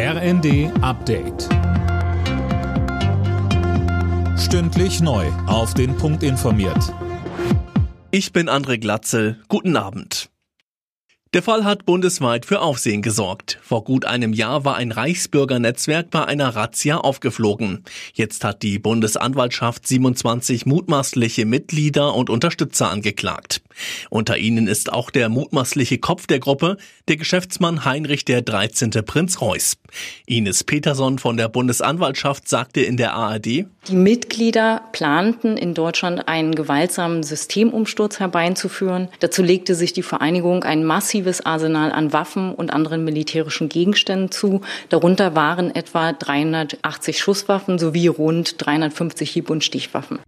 RND Update. Stündlich neu. Auf den Punkt informiert. Ich bin André Glatzel. Guten Abend. Der Fall hat bundesweit für Aufsehen gesorgt. Vor gut einem Jahr war ein Reichsbürgernetzwerk bei einer Razzia aufgeflogen. Jetzt hat die Bundesanwaltschaft 27 mutmaßliche Mitglieder und Unterstützer angeklagt. Unter ihnen ist auch der mutmaßliche Kopf der Gruppe, der Geschäftsmann Heinrich der 13. Prinz Reuß. Ines Peterson von der Bundesanwaltschaft sagte in der ARD, Die Mitglieder planten in Deutschland einen gewaltsamen Systemumsturz herbeizuführen. Dazu legte sich die Vereinigung ein massives Arsenal an Waffen und anderen militärischen Gegenständen zu. Darunter waren etwa 380 Schusswaffen sowie rund 350 Hieb- und Stichwaffen.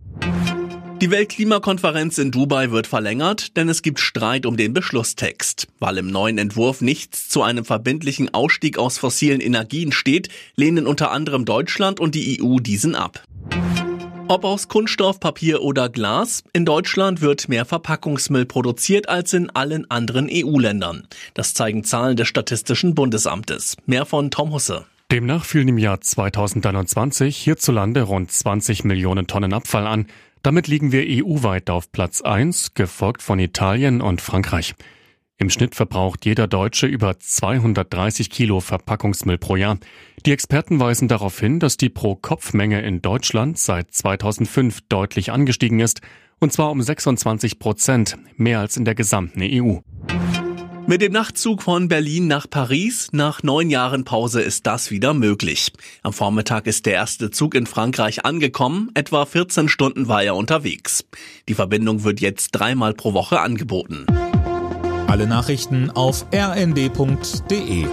Die Weltklimakonferenz in Dubai wird verlängert, denn es gibt Streit um den Beschlusstext. Weil im neuen Entwurf nichts zu einem verbindlichen Ausstieg aus fossilen Energien steht, lehnen unter anderem Deutschland und die EU diesen ab. Ob aus Kunststoff, Papier oder Glas, in Deutschland wird mehr Verpackungsmüll produziert als in allen anderen EU-Ländern. Das zeigen Zahlen des Statistischen Bundesamtes. Mehr von Tom Husse. Demnach fielen im Jahr 2021 hierzulande rund 20 Millionen Tonnen Abfall an. Damit liegen wir EU-weit auf Platz 1, gefolgt von Italien und Frankreich. Im Schnitt verbraucht jeder Deutsche über 230 Kilo Verpackungsmüll pro Jahr. Die Experten weisen darauf hin, dass die Pro-Kopf-Menge in Deutschland seit 2005 deutlich angestiegen ist, und zwar um 26 Prozent, mehr als in der gesamten EU. Mit dem Nachtzug von Berlin nach Paris nach neun Jahren Pause ist das wieder möglich. Am Vormittag ist der erste Zug in Frankreich angekommen, etwa 14 Stunden war er unterwegs. Die Verbindung wird jetzt dreimal pro Woche angeboten. Alle Nachrichten auf rnd.de